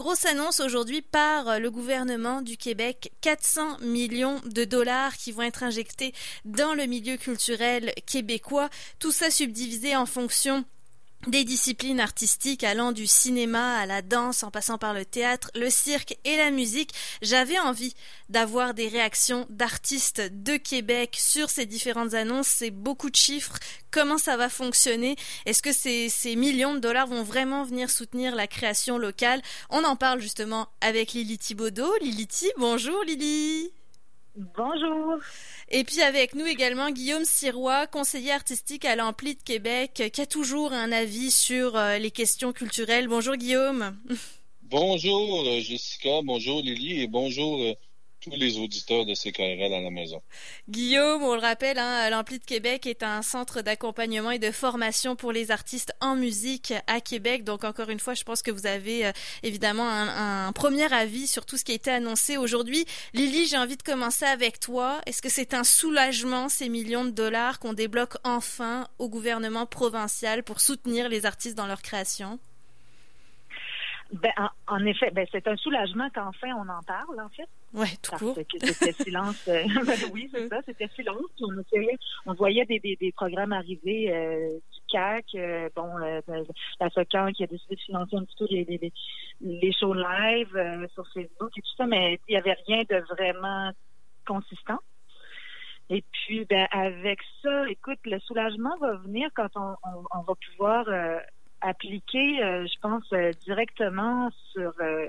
Grosse annonce aujourd'hui par euh, le gouvernement du Québec, 400 millions de dollars qui vont être injectés dans le milieu culturel québécois, tout ça subdivisé en fonction des disciplines artistiques allant du cinéma à la danse en passant par le théâtre, le cirque et la musique, j'avais envie d'avoir des réactions d'artistes de Québec sur ces différentes annonces. C'est beaucoup de chiffres. Comment ça va fonctionner? Est-ce que ces, ces millions de dollars vont vraiment venir soutenir la création locale? On en parle justement avec Lily Thibaudot. Lily bonjour Lily Bonjour. Et puis avec nous également Guillaume Sirois, conseiller artistique à l'Ampli de Québec, qui a toujours un avis sur euh, les questions culturelles. Bonjour Guillaume. Bonjour euh, Jessica, bonjour Lily et bonjour euh, tous les auditeurs de CKRL à la maison. Guillaume, on le rappelle, hein, l'Ampli de Québec est un centre d'accompagnement et de formation pour les artistes en musique à Québec. Donc encore une fois, je pense que vous avez euh, évidemment un, un, premier avis sur tout ce qui a été annoncé aujourd'hui. Lily, j'ai envie de commencer avec toi. Est-ce que c'est un soulagement ces millions de dollars qu'on débloque enfin au gouvernement provincial pour soutenir les artistes dans leur création? Ben, en, effet, ben, c'est un soulagement qu'enfin on en parle, en fait. Oui, tout Parce que c'était silence. Euh, ben oui, c'est ça, c'était silence. On, on voyait des, des, des programmes arriver euh, du CAC, euh, bon, la SOCAN qui a décidé de financer un petit peu les, les, les shows live sur Facebook et tout ça, mais il n'y avait rien de vraiment consistant. Et puis, ben, avec ça, écoute, le soulagement va venir quand on, on, on va pouvoir appliquer, euh, je pense, euh, directement sur, euh,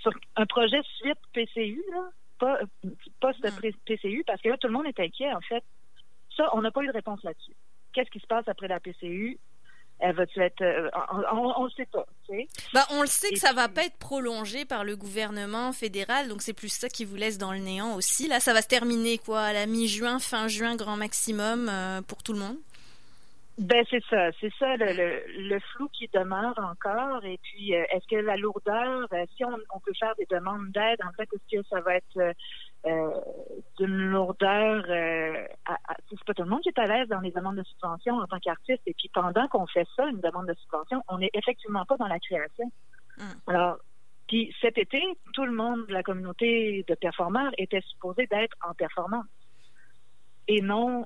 sur un projet suite PCU, là, pas post hmm. PCU, parce que là, tout le monde est inquiet, en fait. Ça, on n'a pas eu de réponse là-dessus. Qu'est-ce qui se passe après la PCU? Elle va-tu être. on ne le sait pas. Tu sais? bah, on le sait que ça va pas être prolongé par le gouvernement fédéral, donc c'est plus ça qui vous laisse dans le néant aussi. Là, ça va se terminer quoi à la mi-juin, fin juin, grand maximum pour tout le monde? Ben c'est ça, c'est ça le, le, flou qui demeure encore. Et puis, euh, est-ce que la lourdeur, euh, si on, on, peut faire des demandes d'aide, en fait, est-ce que ça va être euh, d'une lourdeur euh, C'est pas tout le monde qui est à l'aise dans les demandes de subvention en tant qu'artiste. Et puis, pendant qu'on fait ça, une demande de subvention, on n'est effectivement pas dans la création. Hum. Alors, puis cet été, tout le monde de la communauté de performeurs était supposé d'être en performance et non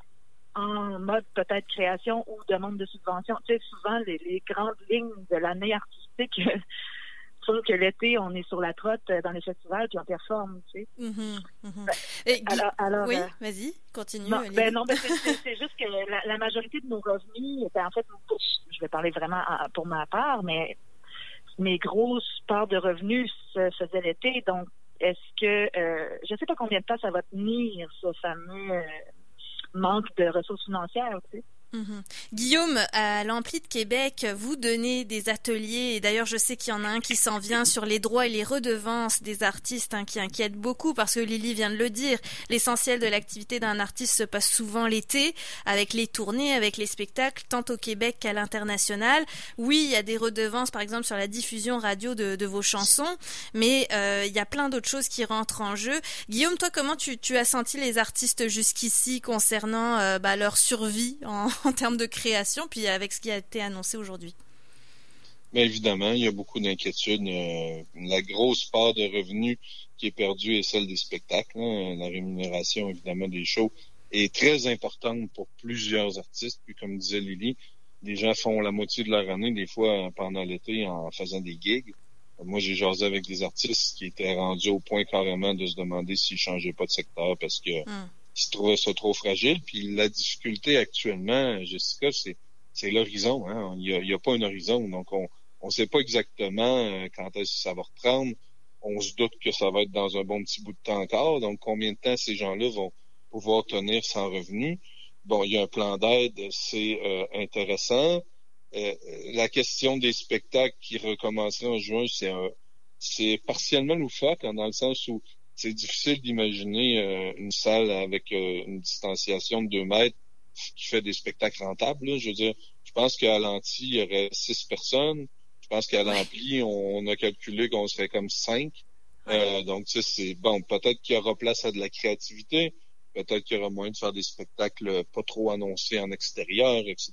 en mode peut-être création ou demande de subvention. Tu sais, souvent, les, grandes lignes de l'année artistique font que l'été, on est sur la trotte euh, dans les festivals puis on performe, tu sais. Mm-hmm, mm-hmm. alors, alors, oui, euh, vas-y, continue. Non, ben non ben c'est juste que la, majorité de nos revenus, ben, en fait, je vais parler vraiment pour ma part, mais mes grosses parts de revenus se faisaient l'été, donc est-ce que euh, je ne sais pas combien de temps ça va tenir ce fameux manque de ressources financières. aussi. Mhm. Guillaume, à l'Ampli de Québec, vous donnez des ateliers, et d'ailleurs je sais qu'il y en a un qui s'en vient sur les droits et les redevances des artistes, hein, qui inquiète beaucoup, parce que Lily vient de le dire, l'essentiel de l'activité d'un artiste se passe souvent l'été, avec les tournées, avec les spectacles, tant au Québec qu'à l'international. Oui, il y a des redevances, par exemple, sur la diffusion radio de, vos chansons, mais euh, il y a plein d'autres choses qui rentrent en jeu. Guillaume, toi, comment tu, tu as senti les artistes jusqu'ici concernant euh, bah, leur survie en en termes de création, puis avec ce qui a été annoncé aujourd'hui? Bien évidemment, il y a beaucoup d'inquiétudes. Euh, la grosse part de revenus qui est perdue est celle des spectacles. Hein. La rémunération, évidemment, des shows est très importante pour plusieurs artistes. Puis comme disait Lily, les gens font la moitié de leur année, des fois pendant l'été, en faisant des gigs. Moi, j'ai jasé avec des artistes qui étaient rendus au point carrément de se demander s'ils changeaient pas de secteur parce que hum se trouvait ça trop fragile. Puis la difficulté actuellement, Jessica, c'est c'est l'horizon. Hein? Il n'y a, a, pas un horizon. Donc, on ne sait pas exactement euh, quand est-ce que ça va reprendre. On se doute que ça va être dans un bon petit bout de temps encore. Donc, combien de temps ces gens-là vont pouvoir tenir sans revenu? Bon, il y a un plan d'aide, c'est euh, intéressant. Euh, la question des spectacles qui recommenceraient en juin, c'est c'est partiellement loufoque, hein, dans le sens où c'est difficile d'imaginer euh, une salle avec euh, une distanciation de deux mètres qui fait des spectacles rentables. Je veux dire, je pense qu'à l'anti, il y aurait six personnes. Je pense qu'à l'ampli, on, a calculé qu'on serait comme cinq. Euh, donc, tu sais, c'est bon, peut-être qu'il y aura place à de la créativité, Peut-être qu'il y aura moyen de faire des spectacles pas trop annoncés en extérieur, etc.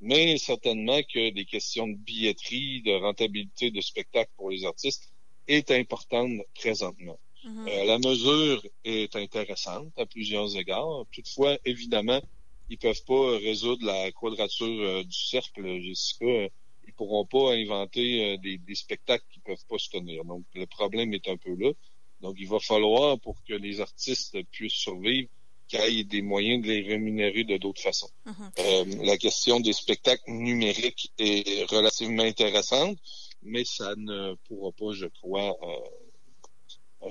Mais certainement que des questions de billetterie, de rentabilité de spectacle pour les artistes est importante présentement. Mm-hmm. Euh, la mesure est intéressante à plusieurs égards. Toutefois, évidemment, ils peuvent pas résoudre la quadrature euh, du cercle, Jessica. Ils pourront pas inventer euh, des, des, spectacles qui peuvent pas se tenir. Donc, le problème est un peu là. Donc, il va falloir, pour que les artistes puissent survivre, qu'il y ait des moyens de les rémunérer de d'autres façons. Mm-hmm. euh, la question des spectacles numériques est relativement intéressante, mais ça ne pourra pas, je crois, euh,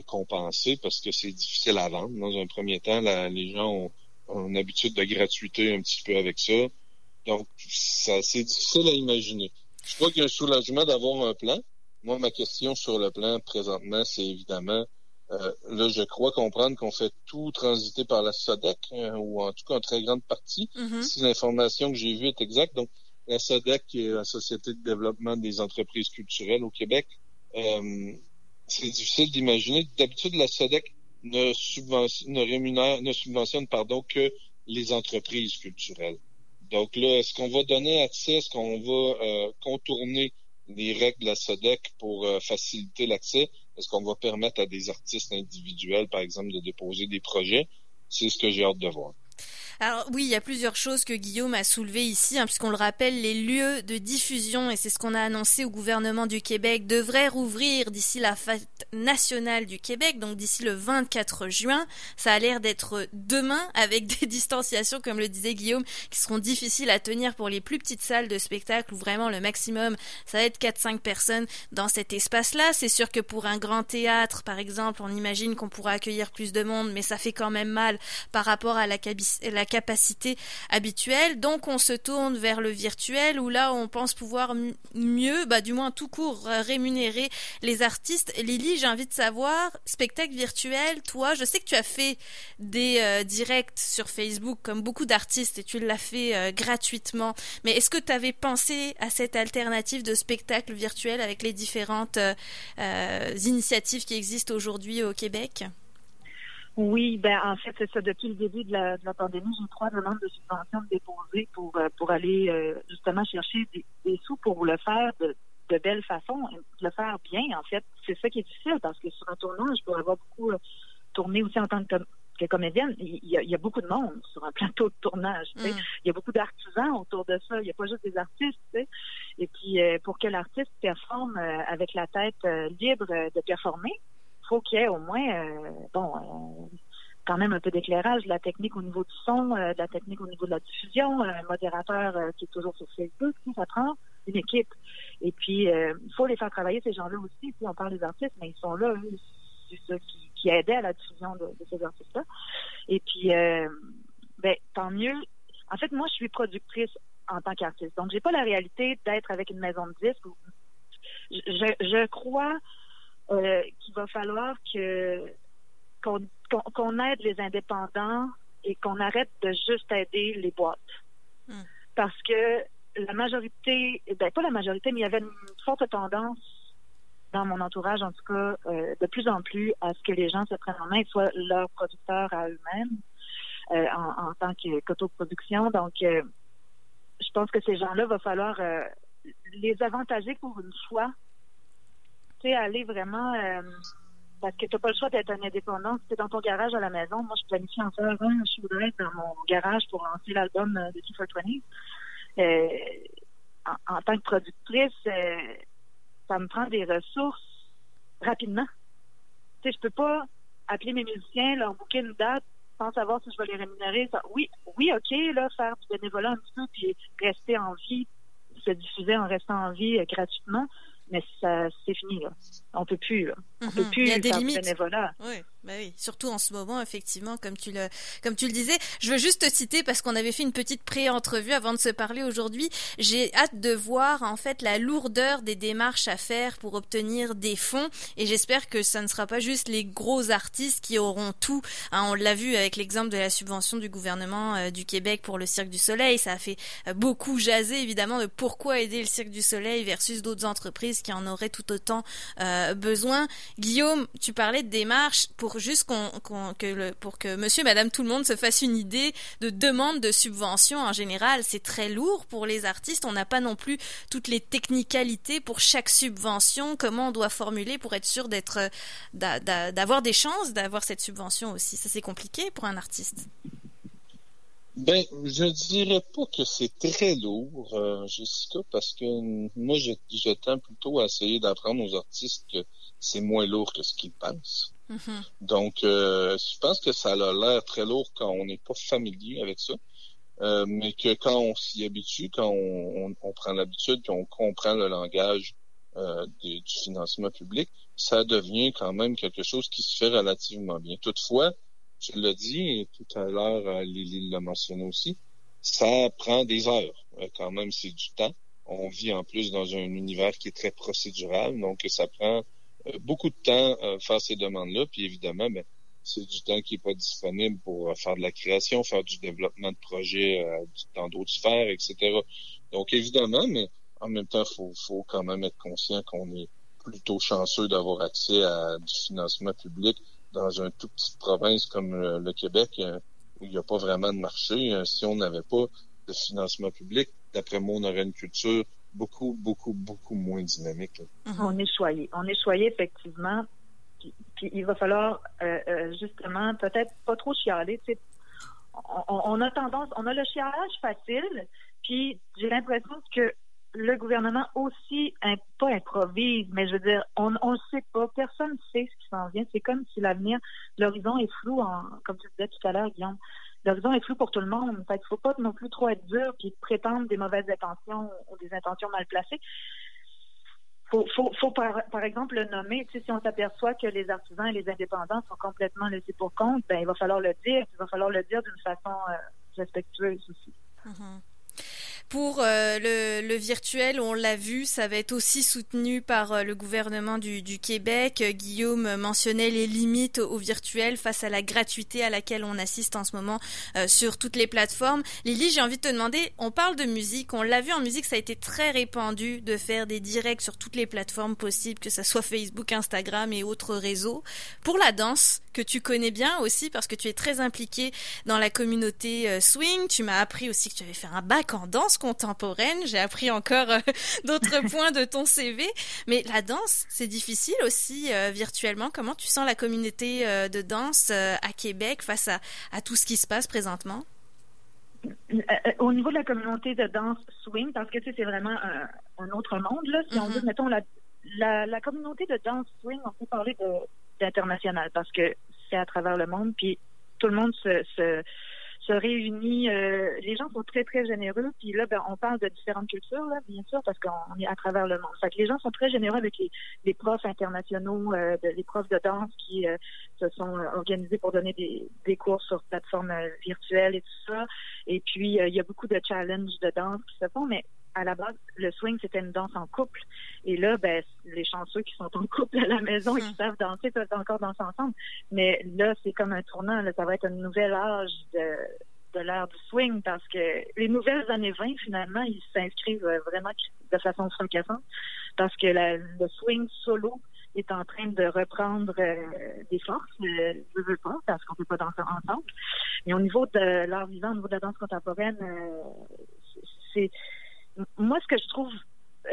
compenser parce que c'est difficile à vendre. Dans un premier temps, les gens ont, ont, une habitude de gratuité un petit peu avec ça. Donc, ça c'est difficile à imaginer. Je crois qu'il y a un soulagement d'avoir un plan. Moi, ma question sur le plan présentement, c'est évidemment euh, là, je crois comprendre qu'on fait tout transiter par la SODEC, hein, ou en tout cas en très grande partie, mm-hmm. si l'information que j'ai vue est exacte. Donc, la SODEC, qui est la Société de développement des entreprises culturelles au Québec, euh, c'est difficile d'imaginer. D'habitude, la SODEC ne, subventionne, ne rémunère, ne subventionne pardon, que les entreprises culturelles. Donc là, est-ce qu'on va donner accès, est-ce qu'on va euh, contourner les règles de la SODEC pour euh, faciliter l'accès? Est-ce qu'on va permettre à des artistes individuels, par exemple, de déposer des projets? C'est ce que j'ai hâte de voir. Alors oui, il y a plusieurs choses que Guillaume a soulevées ici, hein, puisqu'on le rappelle, les lieux de diffusion, et c'est ce qu'on a annoncé au gouvernement du Québec, devraient rouvrir d'ici la fête nationale du Québec, donc d'ici le 24 juin. Ça a l'air d'être demain, avec des distanciations, comme le disait Guillaume, qui seront difficiles à tenir pour les plus petites salles de spectacle, où vraiment le maximum, ça va être 4-5 personnes dans cet espace-là. C'est sûr que pour un grand théâtre, par exemple, on imagine qu'on pourra accueillir plus de monde, mais ça fait quand même mal par rapport à la, la capacité habituelle. Donc on se tourne vers le virtuel où là on pense pouvoir mieux, bah, du moins tout court, euh, rémunérer les artistes. Lily, j'ai envie de savoir, spectacle virtuel, toi, je sais que tu as fait des euh, directs sur Facebook comme beaucoup d'artistes et tu l'as fait euh, gratuitement. Mais est-ce que tu avais pensé à cette alternative de spectacle virtuel avec les différentes initiatives qui existent aujourd'hui au Québec? Oui, ben en fait, c'est ça. Depuis le début de la, de la pandémie, j'ai trois demandes de subventions déposées pour euh, pour aller euh, justement chercher des, sous pour le faire de, de belle façon, le faire bien. En fait, c'est ça qui est difficile parce que sur un tournage, pour avoir beaucoup euh, tourné aussi en tant que, que comédienne, il y, a, il y, a, beaucoup de monde sur un plateau de tournage. Mm. Il y a beaucoup d'artisans autour de ça. Il n'y a pas juste des artistes. Et puis, pour que l'artiste performe avec la tête libre de performer, faut qu'il y ait au moins, euh, bon, euh, quand même un peu d'éclairage, de la technique au niveau du son, euh, de la technique au niveau de la diffusion, un modérateur qui est toujours sur Facebook, ça prend une équipe. Et puis, il faut les faire travailler, ces gens-là aussi. Puis on parle des artistes, mais ils sont là, eux, ceux qui, qui aidaient à la diffusion de, ces artistes-là. Et puis, ben, tant mieux. En fait, moi, je suis productrice en tant qu'artiste. Donc, j'ai pas la réalité d'être avec une maison de disques. Je crois euh, qu'il va falloir que qu'on aide les indépendants et qu'on arrête de juste aider les boîtes. Hmm. Parce que la majorité, ben pas la majorité, mais il y avait une forte tendance dans mon entourage, en tout cas, euh, de plus en plus, à ce que les gens se prennent en main et soient leurs producteurs à eux-mêmes euh, en, en, tant qu'autoproduction. Donc, euh, je pense que ces gens-là, va falloir les avantager pour une fois sais, aller vraiment euh, parce que tu n'as pas le choix d'être un indépendant. Si tu es dans ton garage à la maison, moi je planifie en faire un être dans mon garage pour lancer l'album euh, de T420. Euh, en, tant que productrice, euh, ça me prend des ressources rapidement. Tu sais, je peux pas appeler mes musiciens, leur booker une date sans savoir si je vais les rémunérer. oui, oui, ok, là, faire du bénévolat un petit peu, puis rester en vie, se diffuser en restant en vie gratuitement mais ça c'est fini là. On peut plus là. On peut mhm. plus Il y a des limites. bénévolat. Oui. Bah oui, surtout en ce moment, effectivement, comme tu le, comme tu le disais. Je veux juste te citer parce qu'on avait fait une petite pré-entrevue avant de se parler aujourd'hui. J'ai hâte de voir, en fait, la lourdeur des démarches à faire pour obtenir des fonds. Et j'espère que ça ne sera pas juste les gros artistes qui auront tout. Hein, on l'a vu avec l'exemple de la subvention du gouvernement euh, du Québec pour le Cirque du Soleil. Ça a fait euh, beaucoup jaser, évidemment, de pourquoi aider le Cirque du Soleil versus d'autres entreprises qui en auraient tout autant euh, besoin. Guillaume, tu parlais de démarches pour juste pour que monsieur, madame, tout le monde se fasse une idée de demande de subvention en général, c'est très lourd pour les artistes. On n'a pas non plus toutes les technicalités pour chaque subvention, comment on doit formuler pour être sûr d'être, d'avoir des chances d'avoir cette subvention aussi? Ça, c'est compliqué pour un artiste. Ben, je dirais pas que c'est très lourd, euh, Jessica, parce que moi, je, je tends plutôt à essayer d'apprendre aux artistes c'est moins lourd que ce qu'ils pensent. Mm-hmm. Donc, euh, je pense que ça a l'air très lourd quand on n'est pas familier avec ça, euh, mais que quand on s'y habitue, quand on, on, prend l'habitude, qu'on comprend le langage euh, du financement public, ça devient quand même quelque chose qui se fait relativement bien. Toutefois, tu l'as dit, et tout à l'heure, euh, Lily l'a mentionné aussi, ça prend des heures. Euh, quand même, c'est du temps. On vit en plus dans un univers qui est très procédural, donc ça prend beaucoup de temps faire ces demandes-là. Puis évidemment, ben, c'est du temps qui n'est pas disponible pour faire de la création, faire du développement de projets dans d'autres sphères, etc. Donc évidemment, mais en même temps, faut, faut quand même être conscient qu'on est plutôt chanceux d'avoir accès à du financement public dans une toute petite province comme le, Québec, euh, où il n'y a pas vraiment de marché, euh, si on n'avait pas de financement public, d'après moi, on aurait une culture beaucoup, beaucoup, beaucoup moins dynamique. Mhm. On est choyé. On est choyé, effectivement. Puis, il va falloir, euh, justement, peut-être pas trop chialer. On, on, a tendance, on a le chialage facile, puis j'ai l'impression que le gouvernement aussi, pas improvise, mais je veux dire, on ne sait pas, personne ne sait ce qui s'en vient. C'est comme si l'avenir, l'horizon est flou, en, comme tu disais tout à l'heure, Guillaume. L'horizon est flou pour tout le monde. Fait qu'il faut pas non plus trop être dur puis prétendre des mauvaises intentions ou des intentions mal placées. Faut, faut, par, exemple le nommer. Si on s'aperçoit que les artisans et les indépendants sont complètement laissés pour compte, ben il va falloir le dire. Il va falloir le dire d'une façon euh, respectueuse aussi. Mm-hmm. Pour euh, le, le, virtuel, on l'a vu, ça va être aussi soutenu par euh, le gouvernement du, Québec. Guillaume mentionnait les limites au virtuel face à la gratuité à laquelle on assiste en ce moment euh, sur toutes les plateformes. Lily, j'ai envie de te demander, on parle de musique, on l'a vu en musique, ça a été très répandu de faire des directs sur toutes les plateformes possibles, que ce soit Facebook, Instagram et autres réseaux. Pour la danse, que tu connais bien aussi parce que tu es très impliqué dans la communauté swing, tu m'as appris aussi que tu avais fait un bac en danse contemporaine. J'ai appris encore euh, d'autres points de ton CV. Mais la danse, c'est difficile aussi euh, virtuellement. Comment tu sens la communauté euh, de danse à Québec face à, à, tout ce qui se passe présentement? Au niveau de la communauté de danse swing, parce que tu sais, c'est vraiment un, autre monde, là. Si on mm-hmm. veut, mettons, la, la, la, communauté de danse swing, on peut parler d'international parce que c'est à travers le monde, puis tout le monde se, se se réunit. Euh, les gens sont très, très généreux. Puis là, ben, on parle de différentes cultures, là, bien sûr, parce qu'on est à travers le monde. Fait que les gens sont très généreux avec les, les profs internationaux, euh, les profs de danse qui euh, se sont organisés pour donner des, des cours sur plateforme virtuelle et tout ça. Et puis, il y a beaucoup de challenges de danse qui se font, mais à la base, le swing, c'était une danse en couple. Et là, ben, les chanceux qui sont en couple à la maison et qui hmm. savent danser peuvent encore danser ensemble. Mais là, c'est comme un tournant. Là, ça va être un nouvel âge de, de l'ère du swing parce que les nouvelles années 20, finalement, ils s'inscrivent vraiment de façon fracassante parce que le swing solo est en train de reprendre euh, des forces. Euh, je veux pas, parce qu'on peut pas danser ensemble. Mais au niveau de l'art vivant, au niveau de la danse contemporaine, euh, c'est moi, ce que je trouve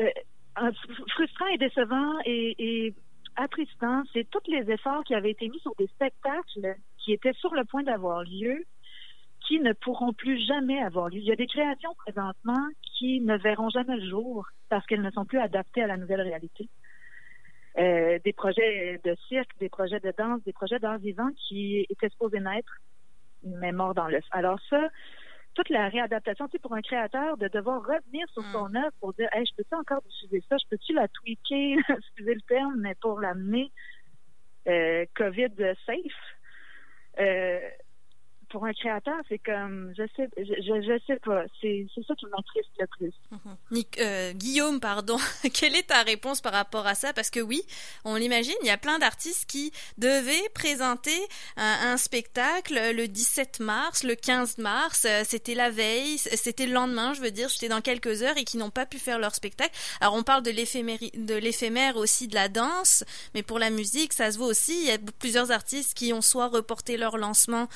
euh, frustrant et décevant et, attristant, c'est tous les efforts qui avaient été mis sur des spectacles qui étaient sur le point d'avoir lieu, qui ne pourront plus jamais avoir lieu. Il y a des créations présentement qui ne verront jamais le jour parce qu'elles ne sont plus adaptées à la nouvelle réalité. Euh, des projets de cirque, des projets de danse, des projets d'art vivant qui étaient supposés naître, mais morts dans l'œuf. Alors ça, toute la réadaptation, tu sais, pour un créateur, de devoir revenir sur son mm. œuvre pour dire, hey, je peux-tu encore diffuser ça? Je peux-tu la tweaker, excusez le terme, mais pour l'amener euh, COVID safe? Euh, pour un créateur, c'est comme, je sais, je, je, sais pas, c'est, ça qui m'attriste le plus. Nick, euh, Guillaume, pardon, quelle est ta réponse par rapport à ça? Parce que oui, on l'imagine, il y a plein d'artistes qui devaient présenter un, spectacle le 17 mars, le 15 mars, euh, c'était la veille, c'était le lendemain, je veux dire, c'était dans quelques heures et qui n'ont pas pu faire leur spectacle. Alors on parle de l'éphémère aussi de la danse, mais pour la musique, ça se voit aussi. Il y a plusieurs artistes qui ont soit reporté leur lancement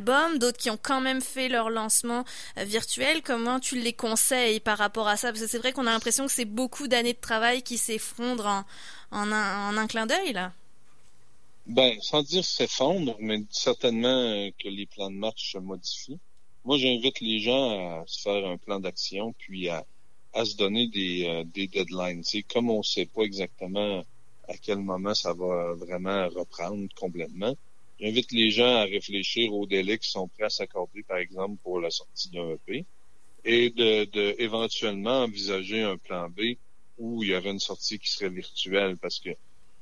d'autres qui ont quand même fait leur lancement euh, virtuel. Comment tu les conseilles par rapport à ça? Parce que c'est vrai qu'on a l'impression que c'est beaucoup d'années de travail qui s'effondrent en, un, clin d'œil, là. Ben, sans dire s'effondre, mais certainement euh, que les plans de match se modifient. Moi, j'invite les gens à se faire un plan d'action, puis à, se donner des, euh, deadlines. C'est comme on ne sait pas exactement à quel moment ça va vraiment reprendre complètement. J'invite les gens à réfléchir aux délais qui sont prêts à s'accorder, par exemple, pour la sortie d'un EP, et de, de, éventuellement envisager un plan B où il y aurait une sortie qui serait virtuelle, parce que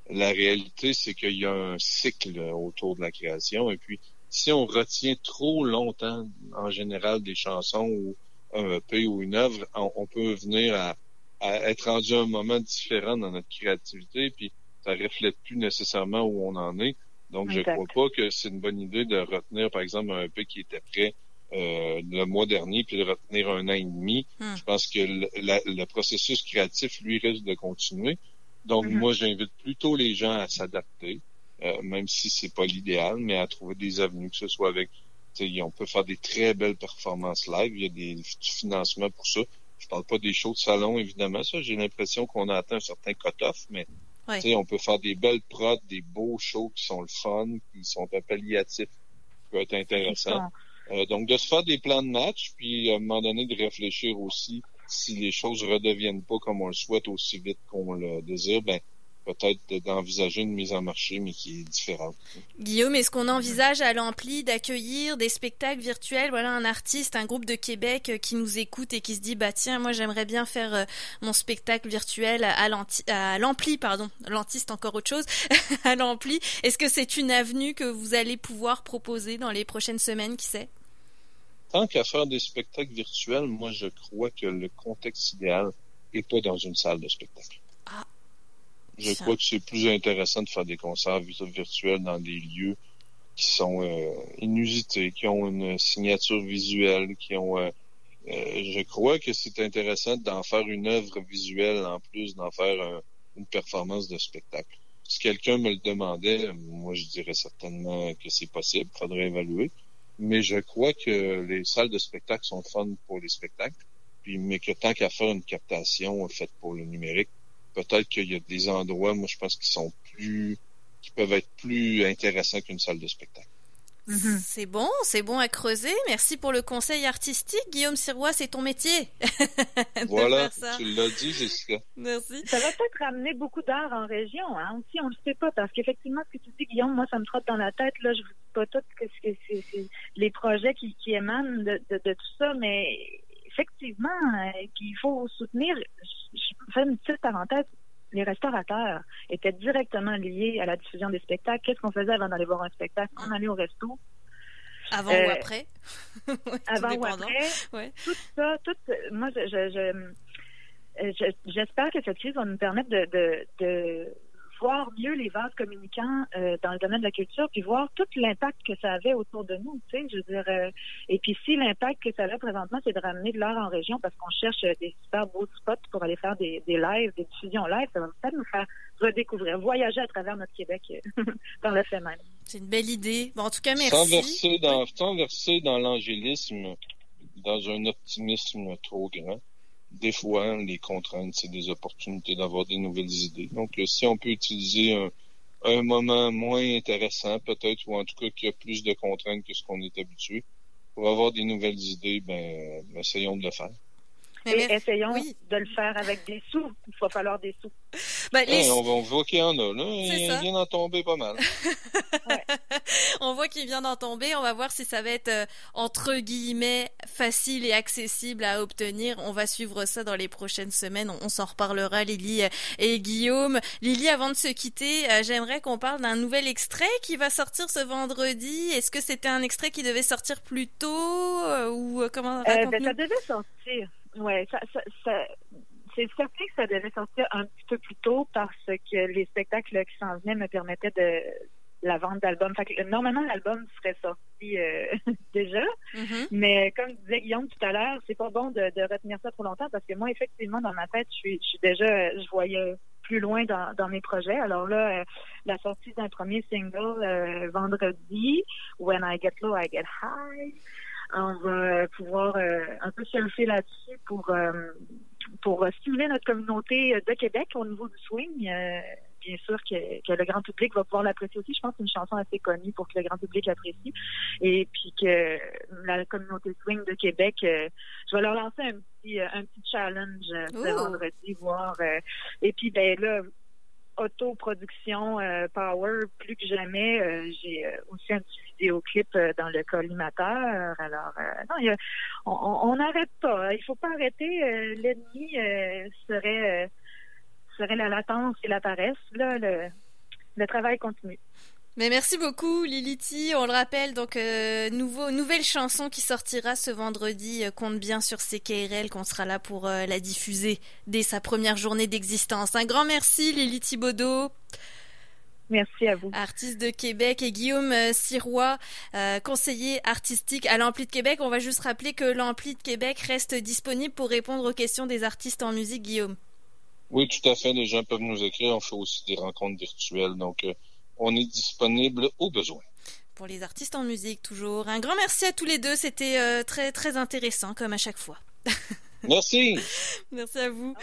la réalité, c'est qu'il y a un cycle autour de la création, et puis si on retient trop longtemps, en général, des chansons ou un EP ou une œuvre, on, peut venir à, à, être rendu à un moment différent dans notre créativité, puis ça reflète plus nécessairement où on en est. Donc, je crois pas que c'est une bonne idée de retenir, par exemple, un EP qui était prêt euh, le mois dernier, puis de retenir un an et demi. Hmm. Je pense que le, processus créatif, lui, risque de continuer. Donc, hmm. moi, j'invite plutôt les gens à s'adapter, euh, même si c'est pas l'idéal, mais à trouver des avenues, que ce soit avec, on peut faire des très belles performances live, il y a des financements pour ça. Je parle pas des shows de salon, évidemment, ça, j'ai l'impression qu'on a atteint un certain cut-off, mais on peut faire des belles prods, des beaux shows qui sont le fun, qui sont un palliatif, qui peut être intéressant. Euh, donc, de se faire des plans de match, puis à un moment donné, de réfléchir aussi si les choses redeviennent pas comme on le souhaite aussi vite qu'on le désire, ben peut-être d'envisager une mise en marché, mais qui est différente. Guillaume, est-ce qu'on envisage à l'Ampli d'accueillir des spectacles virtuels? Voilà, un artiste, un groupe de Québec euh, qui nous écoute et qui se dit, bah tiens, moi j'aimerais bien faire euh, mon spectacle virtuel à l'Ampli, pardon, l'Antiste encore autre chose, à l'Ampli. Est-ce que c'est une avenue que vous allez pouvoir proposer dans les prochaines semaines, qui sait? Tant qu'à faire des spectacles virtuels, moi je crois que le contexte idéal n'est pas dans une salle de spectacle. Ah, je crois que c'est plus intéressant de faire des concerts virtuels dans des lieux qui sont euh, inusités, qui ont une signature visuelle, qui ont... Euh, euh, je crois que c'est intéressant d'en faire une œuvre visuelle en plus d'en faire une performance de spectacle. Si quelqu'un me le demandait, moi je dirais certainement que c'est possible, faudrait évaluer. Mais je crois que les salles de spectacle sont fun pour les spectacles, puis mais que tant qu'à faire une captation faite pour le numérique, peut-être qu'il y a des endroits, moi, je pense, qui sont plus, qui peuvent être plus intéressants qu'une salle de spectacle. Mm-hmm. C'est bon, c'est bon à creuser. Merci pour le conseil artistique. Guillaume Sirois, c'est ton métier. voilà, tu l'as dit, Jessica. Merci. Ça va peut-être ramener beaucoup d'art en région, hein, aussi, on le sait pas, parce qu'effectivement, ce que tu dis, Guillaume, moi, ça me trotte dans la tête, là, je vous dis pas tout que c'est les projets qui, qui émanent de, de, de, tout ça, mais effectivement, euh, il faut soutenir, je fais une petite parenthèse, les restaurateurs étaient directement liés à la diffusion des spectacles. Qu'est-ce qu'on faisait avant d'aller voir un spectacle? On allait au resto. Avant ou euh, après? avant ou après. Tout ça, tout, moi, je, j'espère que cette crise va nous permettre de, de voir mieux les vases communicants euh, dans le domaine de la culture, puis voir tout l'impact que ça avait autour de nous, tu sais, je veux dire. Euh, et puis si l'impact que ça a présentement, c'est de ramener de l'art en région parce qu'on cherche des super beaux spots pour aller faire des, des lives, des diffusions live, ça va peut-être nous faire redécouvrir, voyager à travers notre Québec dans le fait même. C'est une belle idée. Bon, en tout cas, merci. Sans verser dans, sans verser dans l'angélisme, dans un optimisme trop grand des fois, les contraintes, c'est des opportunités d'avoir des nouvelles idées. Donc, euh, si on peut utiliser un, moment moins intéressant, peut-être, ou en tout cas qui a plus de contraintes que ce qu'on est habitué, pour avoir des nouvelles idées, ben, essayons de le faire. Et essayons de le faire avec des sous. Il va falloir des sous. Ben, on, voit qu'il y en a. Là. Il vient d'en tomber pas mal. on voit qu'il vient d'en tomber. On va voir si ça va être euh, entre guillemets facile et accessible à obtenir. On va suivre ça dans les prochaines semaines. On, s'en reparlera, Lily euh, et Guillaume. Lily, avant de se quitter, euh, j'aimerais qu'on parle d'un nouvel extrait qui va sortir ce vendredi. Est-ce que c'était un extrait qui devait sortir plus tôt ou comment? Ben, Ça devait sortir. Ouais, ça, ça, c'est certain que ça devait sortir un petit peu plus tôt parce que les spectacles qui s'en venaient me permettaient de la vente d'albums. normalement, l'album serait sorti euh, déjà, mm-hmm. mais comme disait Guillaume tout à l'heure, c'est pas bon de, retenir ça trop longtemps parce que moi, effectivement, dans ma tête, je suis, je suis déjà, je voyais plus loin dans, mes projets. Alors là, euh, la sortie d'un premier single euh, vendredi, When I Get Low, I Get High. On va pouvoir un peu surfer là-dessus pour pour stimuler notre communauté de Québec au niveau du swing bien sûr que, le grand public va pouvoir l'apprécier aussi. Je pense que c'est une chanson assez connue pour que le grand public l'apprécie. Et puis que la communauté swing de Québec, euh, je vais leur lancer un petit, euh, un petit challenge euh, ce vendredi, voir. et puis, ben là, autoproduction power plus que jamais. J'ai aussi un petit vidéoclip dans le collimateur. Alors, non, on n'arrête pas. Il faut pas arrêter. L'ennemi serait serait la latence et la paresse. Là, le, travail continue. Mais merci beaucoup Liliti. On le rappelle donc euh, nouveau nouvelle chanson qui sortira ce vendredi. Euh, compte bien sur CKRL qu'on sera là pour euh, la diffuser dès sa première journée d'existence. Un grand merci Liliti Bodo. Merci à vous. Artiste de Québec et Guillaume Sirois, conseiller artistique à l'Ampli de Québec. On va juste rappeler que l'Ampli de Québec reste disponible pour répondre aux questions des artistes en musique, Guillaume. Oui, tout à fait. Les gens peuvent nous écrire. On fait aussi des rencontres virtuelles. Donc, euh, on est disponible au besoin. Pour les artistes en musique, toujours. Un grand merci à tous les deux. C'était euh, très, très intéressant, comme à chaque fois. Merci. merci à vous.